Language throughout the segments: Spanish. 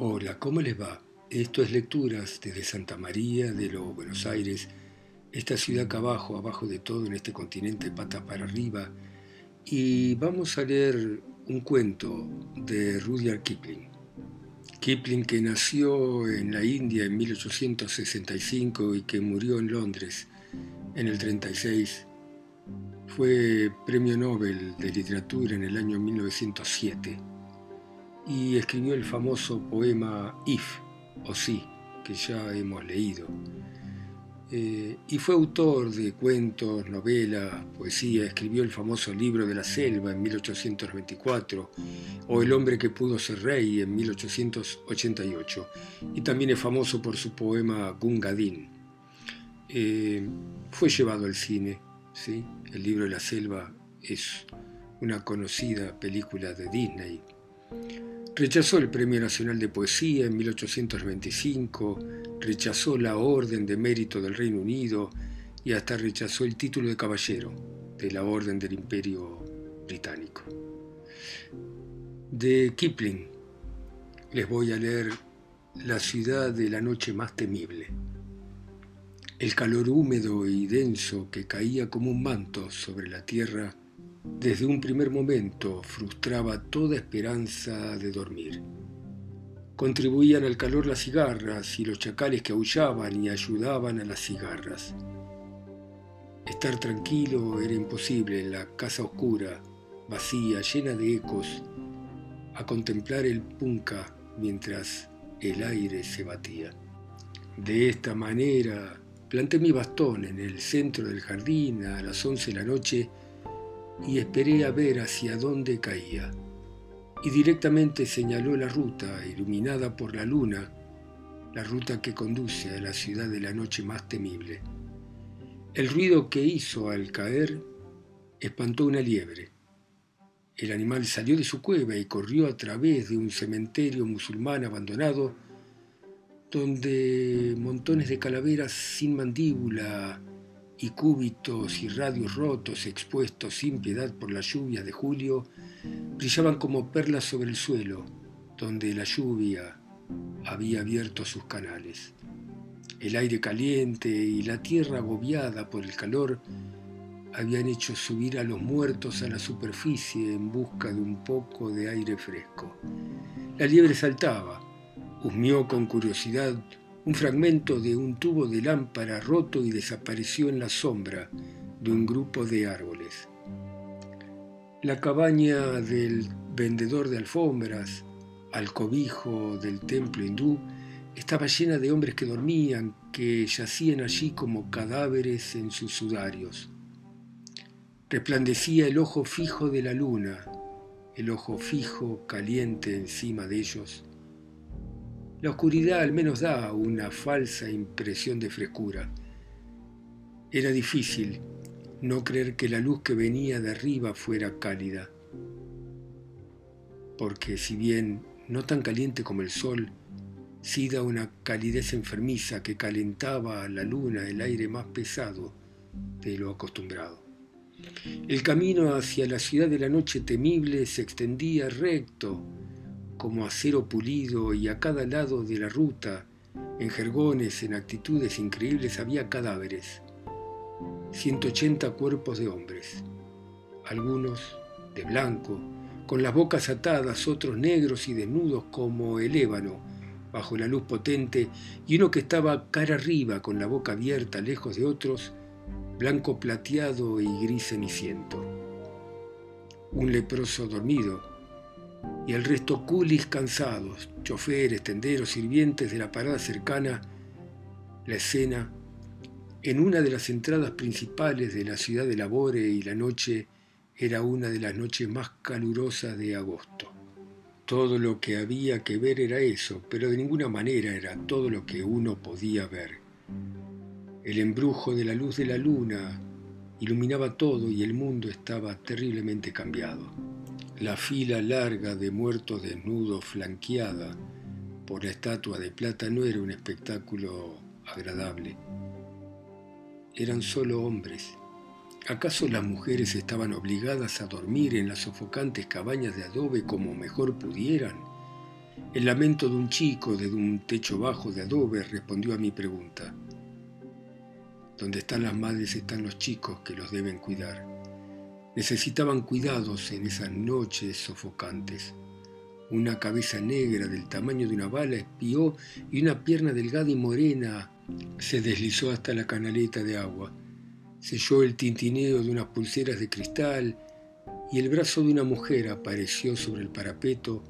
Hola, ¿cómo les va? Esto es Lecturas desde Santa María de los Buenos Aires, esta ciudad acá abajo, abajo de todo en este continente, pata para arriba, y vamos a leer un cuento de Rudyard Kipling. Kipling que nació en la India en 1865 y que murió en Londres en el 36, fue premio Nobel de Literatura en el año 1907 y escribió el famoso poema If o Sí, que ya hemos leído. Eh, y fue autor de cuentos, novelas, poesía, escribió el famoso libro de la selva en 1824 o El hombre que pudo ser rey en 1888 y también es famoso por su poema Gungadin. Eh, fue llevado al cine, ¿sí? el libro de la selva es una conocida película de Disney. Rechazó el Premio Nacional de Poesía en 1825, rechazó la Orden de Mérito del Reino Unido y hasta rechazó el título de caballero de la Orden del Imperio Británico. De Kipling les voy a leer La ciudad de la noche más temible. El calor húmedo y denso que caía como un manto sobre la tierra desde un primer momento frustraba toda esperanza de dormir. Contribuían al calor las cigarras y los chacales que aullaban y ayudaban a las cigarras. Estar tranquilo era imposible en la casa oscura, vacía, llena de ecos, a contemplar el punca mientras el aire se batía. De esta manera planté mi bastón en el centro del jardín a las once de la noche y esperé a ver hacia dónde caía. Y directamente señaló la ruta, iluminada por la luna, la ruta que conduce a la ciudad de la noche más temible. El ruido que hizo al caer espantó una liebre. El animal salió de su cueva y corrió a través de un cementerio musulmán abandonado, donde montones de calaveras sin mandíbula y cúbitos y radios rotos expuestos sin piedad por la lluvia de julio brillaban como perlas sobre el suelo, donde la lluvia había abierto sus canales. El aire caliente y la tierra agobiada por el calor habían hecho subir a los muertos a la superficie en busca de un poco de aire fresco. La liebre saltaba, husmeó con curiosidad un fragmento de un tubo de lámpara roto y desapareció en la sombra de un grupo de árboles. La cabaña del vendedor de alfombras, al cobijo del templo hindú, estaba llena de hombres que dormían, que yacían allí como cadáveres en sus sudarios. Resplandecía el ojo fijo de la luna, el ojo fijo caliente encima de ellos, la oscuridad al menos da una falsa impresión de frescura. Era difícil no creer que la luz que venía de arriba fuera cálida, porque si bien no tan caliente como el sol, sí da una calidez enfermiza que calentaba a la luna el aire más pesado de lo acostumbrado. El camino hacia la ciudad de la noche temible se extendía recto como acero pulido y a cada lado de la ruta, en jergones, en actitudes increíbles, había cadáveres. 180 cuerpos de hombres, algunos de blanco, con las bocas atadas, otros negros y desnudos como el ébano, bajo la luz potente, y uno que estaba cara arriba, con la boca abierta, lejos de otros, blanco plateado y gris ceniciento. Un leproso dormido, y el resto culis cansados, choferes, tenderos, sirvientes de la parada cercana, la escena, en una de las entradas principales de la ciudad de Labore y la noche era una de las noches más calurosas de agosto. Todo lo que había que ver era eso, pero de ninguna manera era todo lo que uno podía ver. El embrujo de la luz de la luna iluminaba todo y el mundo estaba terriblemente cambiado. La fila larga de muertos desnudos flanqueada por la estatua de plata no era un espectáculo agradable. Eran solo hombres. ¿Acaso las mujeres estaban obligadas a dormir en las sofocantes cabañas de adobe como mejor pudieran? El lamento de un chico desde un techo bajo de adobe respondió a mi pregunta. Donde están las madres están los chicos que los deben cuidar. Necesitaban cuidados en esas noches sofocantes. Una cabeza negra del tamaño de una bala espió y una pierna delgada y morena se deslizó hasta la canaleta de agua. Selló el tintineo de unas pulseras de cristal y el brazo de una mujer apareció sobre el parapeto,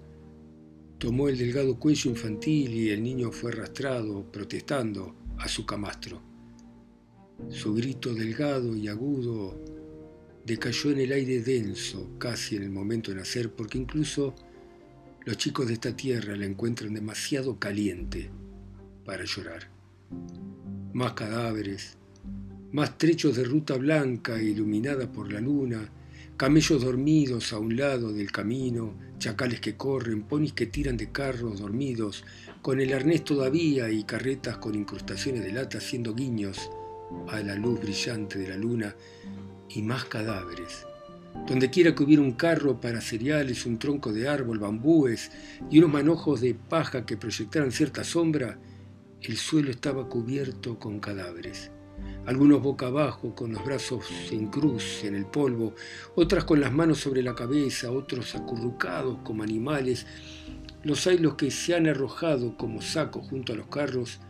tomó el delgado cuello infantil y el niño fue arrastrado, protestando, a su camastro. Su grito delgado y agudo decayó en el aire denso, casi en el momento de nacer, porque incluso los chicos de esta tierra la encuentran demasiado caliente para llorar. Más cadáveres, más trechos de ruta blanca iluminada por la luna, camellos dormidos a un lado del camino, chacales que corren, ponis que tiran de carros dormidos, con el arnés todavía y carretas con incrustaciones de lata haciendo guiños a la luz brillante de la luna, y más cadáveres. Donde quiera que hubiera un carro para cereales, un tronco de árbol, bambúes y unos manojos de paja que proyectaran cierta sombra, el suelo estaba cubierto con cadáveres algunos boca abajo con los brazos en cruz en el polvo, otras con las manos sobre la cabeza, otros acurrucados como animales. Los hay los que se han arrojado como sacos junto a los carros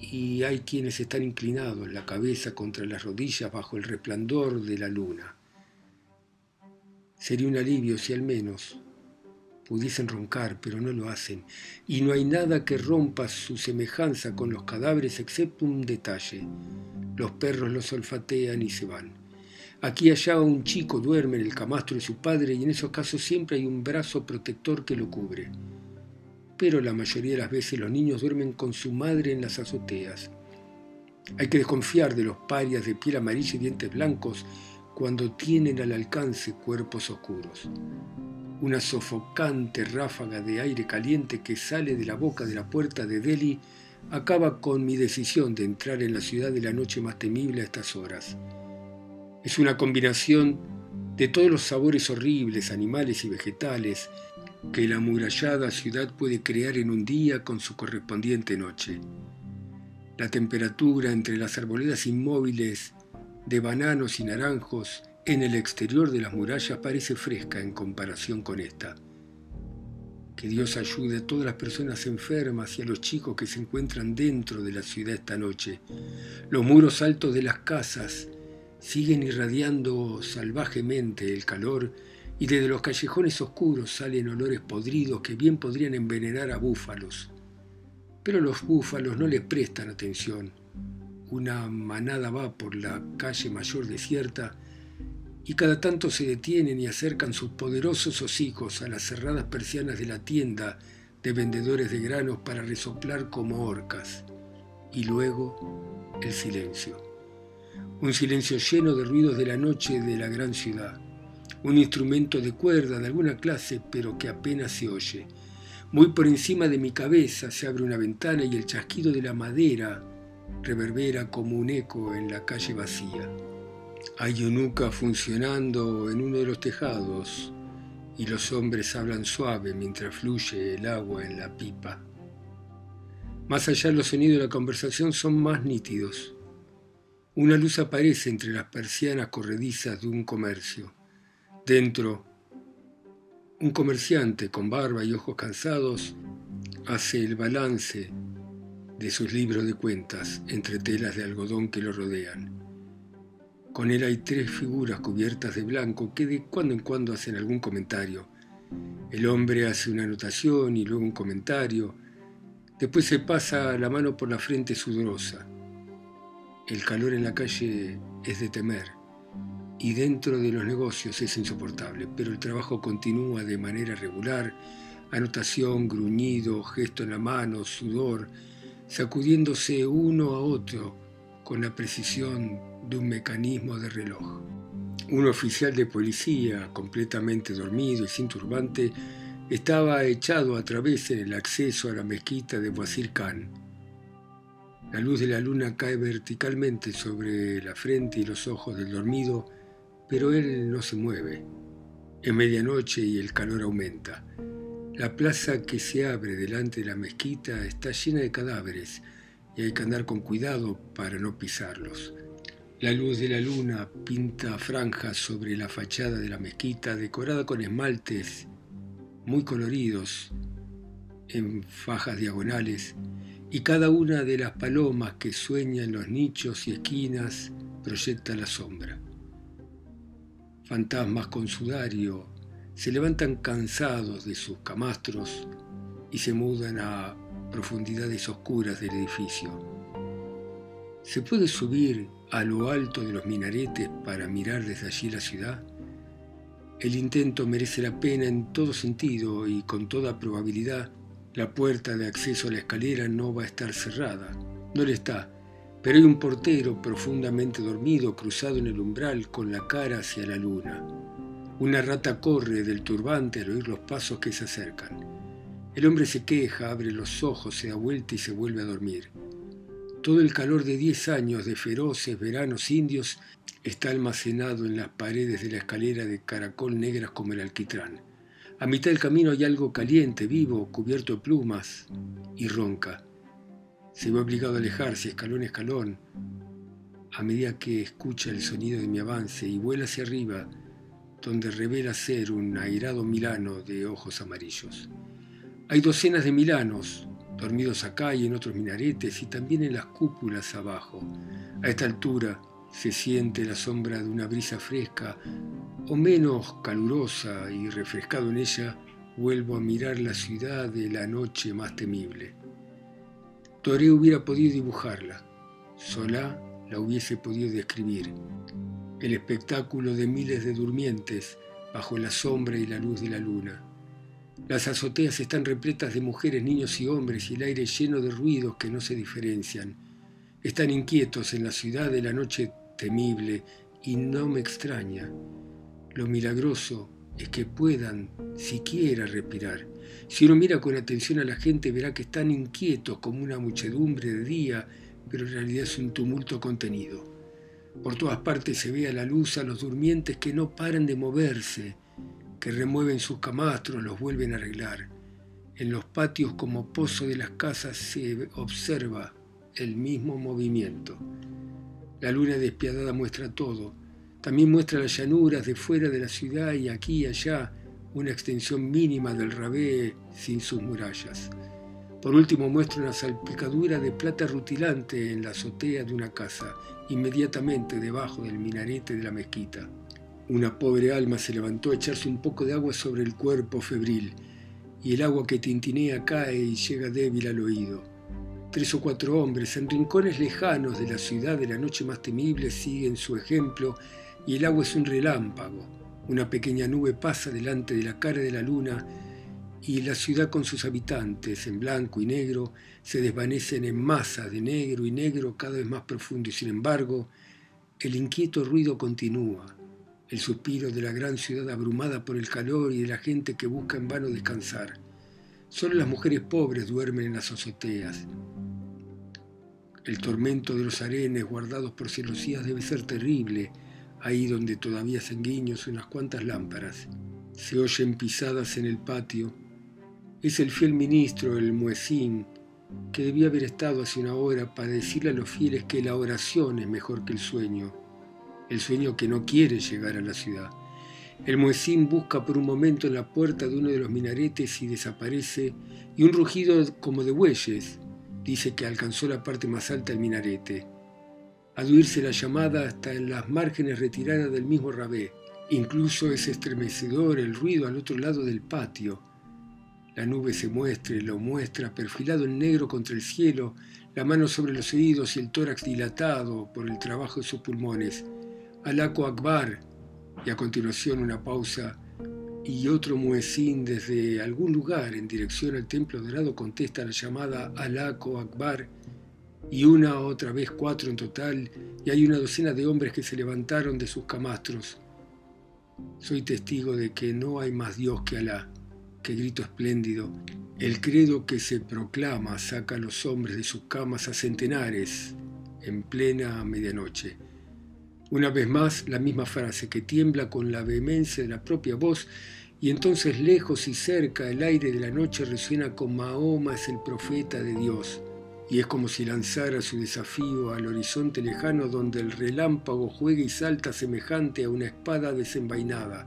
y hay quienes están inclinados la cabeza contra las rodillas bajo el resplandor de la luna. Sería un alivio si al menos pudiesen roncar, pero no lo hacen, y no hay nada que rompa su semejanza con los cadáveres excepto un detalle. Los perros los olfatean y se van. Aquí allá un chico duerme en el camastro de su padre y en esos casos siempre hay un brazo protector que lo cubre. Pero la mayoría de las veces los niños duermen con su madre en las azoteas. Hay que desconfiar de los parias de piel amarilla y dientes blancos cuando tienen al alcance cuerpos oscuros una sofocante ráfaga de aire caliente que sale de la boca de la puerta de Delhi acaba con mi decisión de entrar en la ciudad de la noche más temible a estas horas. Es una combinación de todos los sabores horribles, animales y vegetales, que la amurallada ciudad puede crear en un día con su correspondiente noche. La temperatura entre las arboledas inmóviles de bananos y naranjos en el exterior de las murallas parece fresca en comparación con esta. Que Dios ayude a todas las personas enfermas y a los chicos que se encuentran dentro de la ciudad esta noche. Los muros altos de las casas siguen irradiando salvajemente el calor y desde los callejones oscuros salen olores podridos que bien podrían envenenar a búfalos. Pero los búfalos no les prestan atención. Una manada va por la calle mayor desierta y cada tanto se detienen y acercan sus poderosos hocicos a las cerradas persianas de la tienda de vendedores de granos para resoplar como orcas. Y luego el silencio. Un silencio lleno de ruidos de la noche de la gran ciudad. Un instrumento de cuerda de alguna clase, pero que apenas se oye. Muy por encima de mi cabeza se abre una ventana y el chasquido de la madera reverbera como un eco en la calle vacía. Hay nuca funcionando en uno de los tejados y los hombres hablan suave mientras fluye el agua en la pipa. Más allá los sonidos de la conversación son más nítidos. Una luz aparece entre las persianas corredizas de un comercio. Dentro, un comerciante con barba y ojos cansados hace el balance de sus libros de cuentas entre telas de algodón que lo rodean. Con él hay tres figuras cubiertas de blanco que de cuando en cuando hacen algún comentario. El hombre hace una anotación y luego un comentario. Después se pasa la mano por la frente sudorosa. El calor en la calle es de temer y dentro de los negocios es insoportable, pero el trabajo continúa de manera regular, anotación, gruñido, gesto en la mano, sudor, sacudiéndose uno a otro con la precisión de un mecanismo de reloj. Un oficial de policía, completamente dormido y sin turbante, estaba echado a través en el acceso a la mezquita de Wazir Khan. La luz de la luna cae verticalmente sobre la frente y los ojos del dormido, pero él no se mueve. Es medianoche y el calor aumenta. La plaza que se abre delante de la mezquita está llena de cadáveres y hay que andar con cuidado para no pisarlos. La luz de la luna pinta franjas sobre la fachada de la mezquita decorada con esmaltes muy coloridos en fajas diagonales y cada una de las palomas que sueña en los nichos y esquinas proyecta la sombra. Fantasmas con sudario se levantan cansados de sus camastros y se mudan a profundidades oscuras del edificio. ¿Se puede subir a lo alto de los minaretes para mirar desde allí la ciudad? El intento merece la pena en todo sentido y con toda probabilidad la puerta de acceso a la escalera no va a estar cerrada. No le está, pero hay un portero profundamente dormido cruzado en el umbral con la cara hacia la luna. Una rata corre del turbante al oír los pasos que se acercan. El hombre se queja, abre los ojos, se da vuelta y se vuelve a dormir. Todo el calor de diez años de feroces veranos indios está almacenado en las paredes de la escalera de caracol negras como el alquitrán. A mitad del camino hay algo caliente, vivo, cubierto de plumas, y ronca. Se ve obligado a alejarse, escalón a escalón, a medida que escucha el sonido de mi avance y vuela hacia arriba, donde revela ser un airado milano de ojos amarillos. Hay docenas de milanos, dormidos acá y en otros minaretes y también en las cúpulas abajo. A esta altura se siente la sombra de una brisa fresca o menos calurosa y refrescado en ella, vuelvo a mirar la ciudad de la noche más temible. Toré hubiera podido dibujarla, Solá la hubiese podido describir. El espectáculo de miles de durmientes bajo la sombra y la luz de la luna las azoteas están repletas de mujeres, niños y hombres y el aire lleno de ruidos que no se diferencian. Están inquietos en la ciudad de la noche temible y no me extraña. Lo milagroso es que puedan siquiera respirar. Si uno mira con atención a la gente verá que están inquietos como una muchedumbre de día, pero en realidad es un tumulto contenido. Por todas partes se ve a la luz a los durmientes que no paran de moverse que remueven sus camastros, los vuelven a arreglar. En los patios como pozo de las casas se observa el mismo movimiento. La luna despiadada muestra todo. También muestra las llanuras de fuera de la ciudad y aquí y allá una extensión mínima del rabé sin sus murallas. Por último muestra una salpicadura de plata rutilante en la azotea de una casa, inmediatamente debajo del minarete de la mezquita. Una pobre alma se levantó a echarse un poco de agua sobre el cuerpo febril, y el agua que tintinea cae y llega débil al oído. Tres o cuatro hombres en rincones lejanos de la ciudad de la noche más temible siguen su ejemplo y el agua es un relámpago. Una pequeña nube pasa delante de la cara de la luna y la ciudad con sus habitantes en blanco y negro se desvanecen en masas de negro y negro cada vez más profundo y sin embargo el inquieto ruido continúa el suspiro de la gran ciudad abrumada por el calor y de la gente que busca en vano descansar. Solo las mujeres pobres duermen en las azoteas. El tormento de los arenes guardados por celosías debe ser terrible, ahí donde todavía guiños unas cuantas lámparas. Se oyen pisadas en el patio. Es el fiel ministro, el muecín, que debía haber estado hace una hora para decirle a los fieles que la oración es mejor que el sueño el sueño que no quiere llegar a la ciudad. El muecín busca por un momento en la puerta de uno de los minaretes y desaparece, y un rugido como de bueyes dice que alcanzó la parte más alta del minarete. Ha la llamada hasta en las márgenes retiradas del mismo rabé. Incluso es estremecedor el ruido al otro lado del patio. La nube se muestra lo muestra perfilado en negro contra el cielo, la mano sobre los oídos y el tórax dilatado por el trabajo de sus pulmones. Alaco Akbar, y a continuación una pausa, y otro muecín desde algún lugar en dirección al templo dorado contesta la llamada Alaco Akbar, y una otra vez cuatro en total, y hay una docena de hombres que se levantaron de sus camastros. Soy testigo de que no hay más Dios que Alá. Qué grito espléndido. El credo que se proclama saca a los hombres de sus camas a centenares en plena medianoche. Una vez más, la misma frase que tiembla con la vehemencia de la propia voz Y entonces lejos y cerca el aire de la noche resuena con Mahoma es el profeta de Dios. Y es como si lanzara su desafío al horizonte lejano donde el relámpago juega y salta semejante a una espada desenvainada.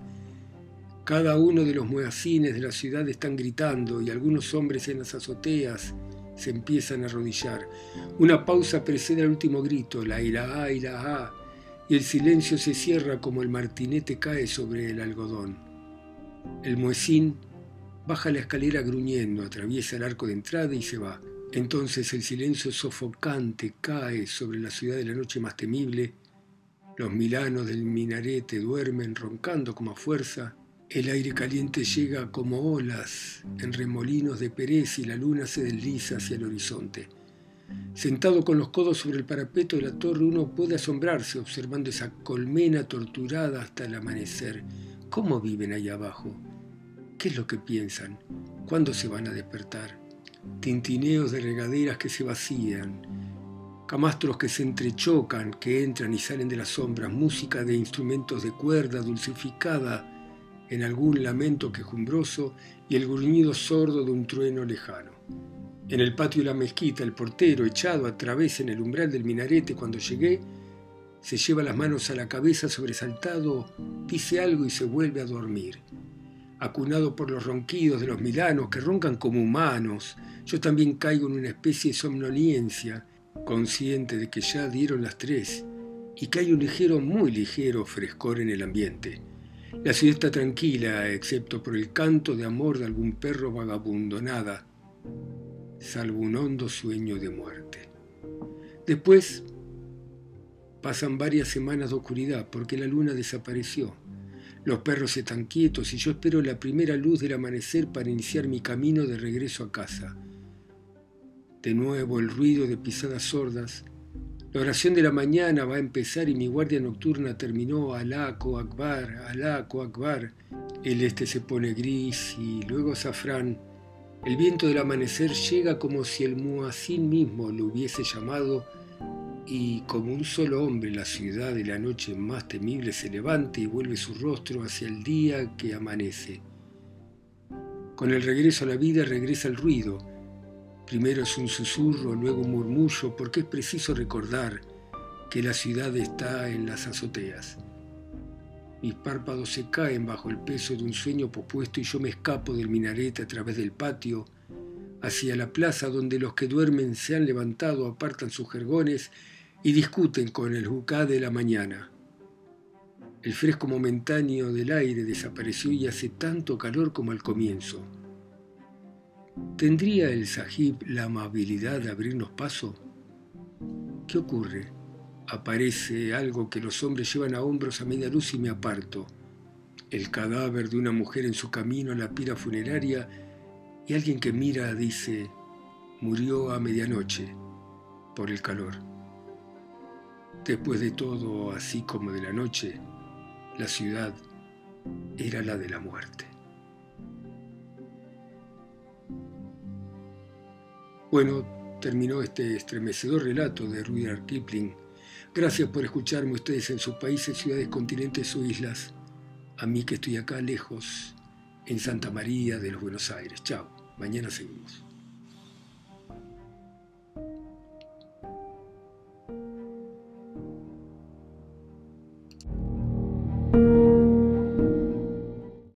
Cada uno de los muecines de la ciudad están gritando y algunos hombres en las azoteas se empiezan a arrodillar. Una pausa precede al último grito, la ira, ira, y el silencio se cierra como el martinete cae sobre el algodón. El muecín baja la escalera gruñendo, atraviesa el arco de entrada y se va. Entonces el silencio sofocante cae sobre la ciudad de la noche más temible. Los milanos del minarete duermen roncando como a fuerza. El aire caliente llega como olas en remolinos de perez y la luna se desliza hacia el horizonte. Sentado con los codos sobre el parapeto de la torre uno puede asombrarse observando esa colmena torturada hasta el amanecer ¿Cómo viven ahí abajo? ¿Qué es lo que piensan? ¿Cuándo se van a despertar? Tintineos de regaderas que se vacían, camastros que se entrechocan, que entran y salen de las sombras, música de instrumentos de cuerda dulcificada en algún lamento quejumbroso y el gruñido sordo de un trueno lejano. En el patio de la mezquita, el portero, echado a través en el umbral del minarete cuando llegué, se lleva las manos a la cabeza sobresaltado, dice algo y se vuelve a dormir. Acunado por los ronquidos de los milanos que roncan como humanos, yo también caigo en una especie de somnolencia, consciente de que ya dieron las tres y que hay un ligero, muy ligero frescor en el ambiente. La ciudad está tranquila, excepto por el canto de amor de algún perro vagabundo, nada, salvo un hondo sueño de muerte. Después Pasan varias semanas de oscuridad porque la luna desapareció. Los perros están quietos y yo espero la primera luz del amanecer para iniciar mi camino de regreso a casa. De nuevo el ruido de pisadas sordas. La oración de la mañana va a empezar y mi guardia nocturna terminó Alaco Akbar, Alaco Akbar. El este se pone gris y luego azafrán. El viento del amanecer llega como si el muacín mismo lo hubiese llamado y como un solo hombre la ciudad de la noche más temible se levanta y vuelve su rostro hacia el día que amanece. Con el regreso a la vida regresa el ruido. Primero es un susurro, luego un murmullo, porque es preciso recordar que la ciudad está en las azoteas. Mis párpados se caen bajo el peso de un sueño propuesto y yo me escapo del minarete a través del patio hacia la plaza donde los que duermen se han levantado, apartan sus jergones y discuten con el jucá de la mañana. El fresco momentáneo del aire desapareció y hace tanto calor como al comienzo. ¿Tendría el sahib la amabilidad de abrirnos paso? ¿Qué ocurre? Aparece algo que los hombres llevan a hombros a media luz y me aparto. El cadáver de una mujer en su camino a la pira funeraria y alguien que mira dice, murió a medianoche por el calor. Después de todo, así como de la noche, la ciudad era la de la muerte. Bueno, terminó este estremecedor relato de Rudyard Kipling. Gracias por escucharme ustedes en sus países, ciudades, continentes o islas. A mí que estoy acá lejos, en Santa María de los Buenos Aires. Chao, mañana seguimos.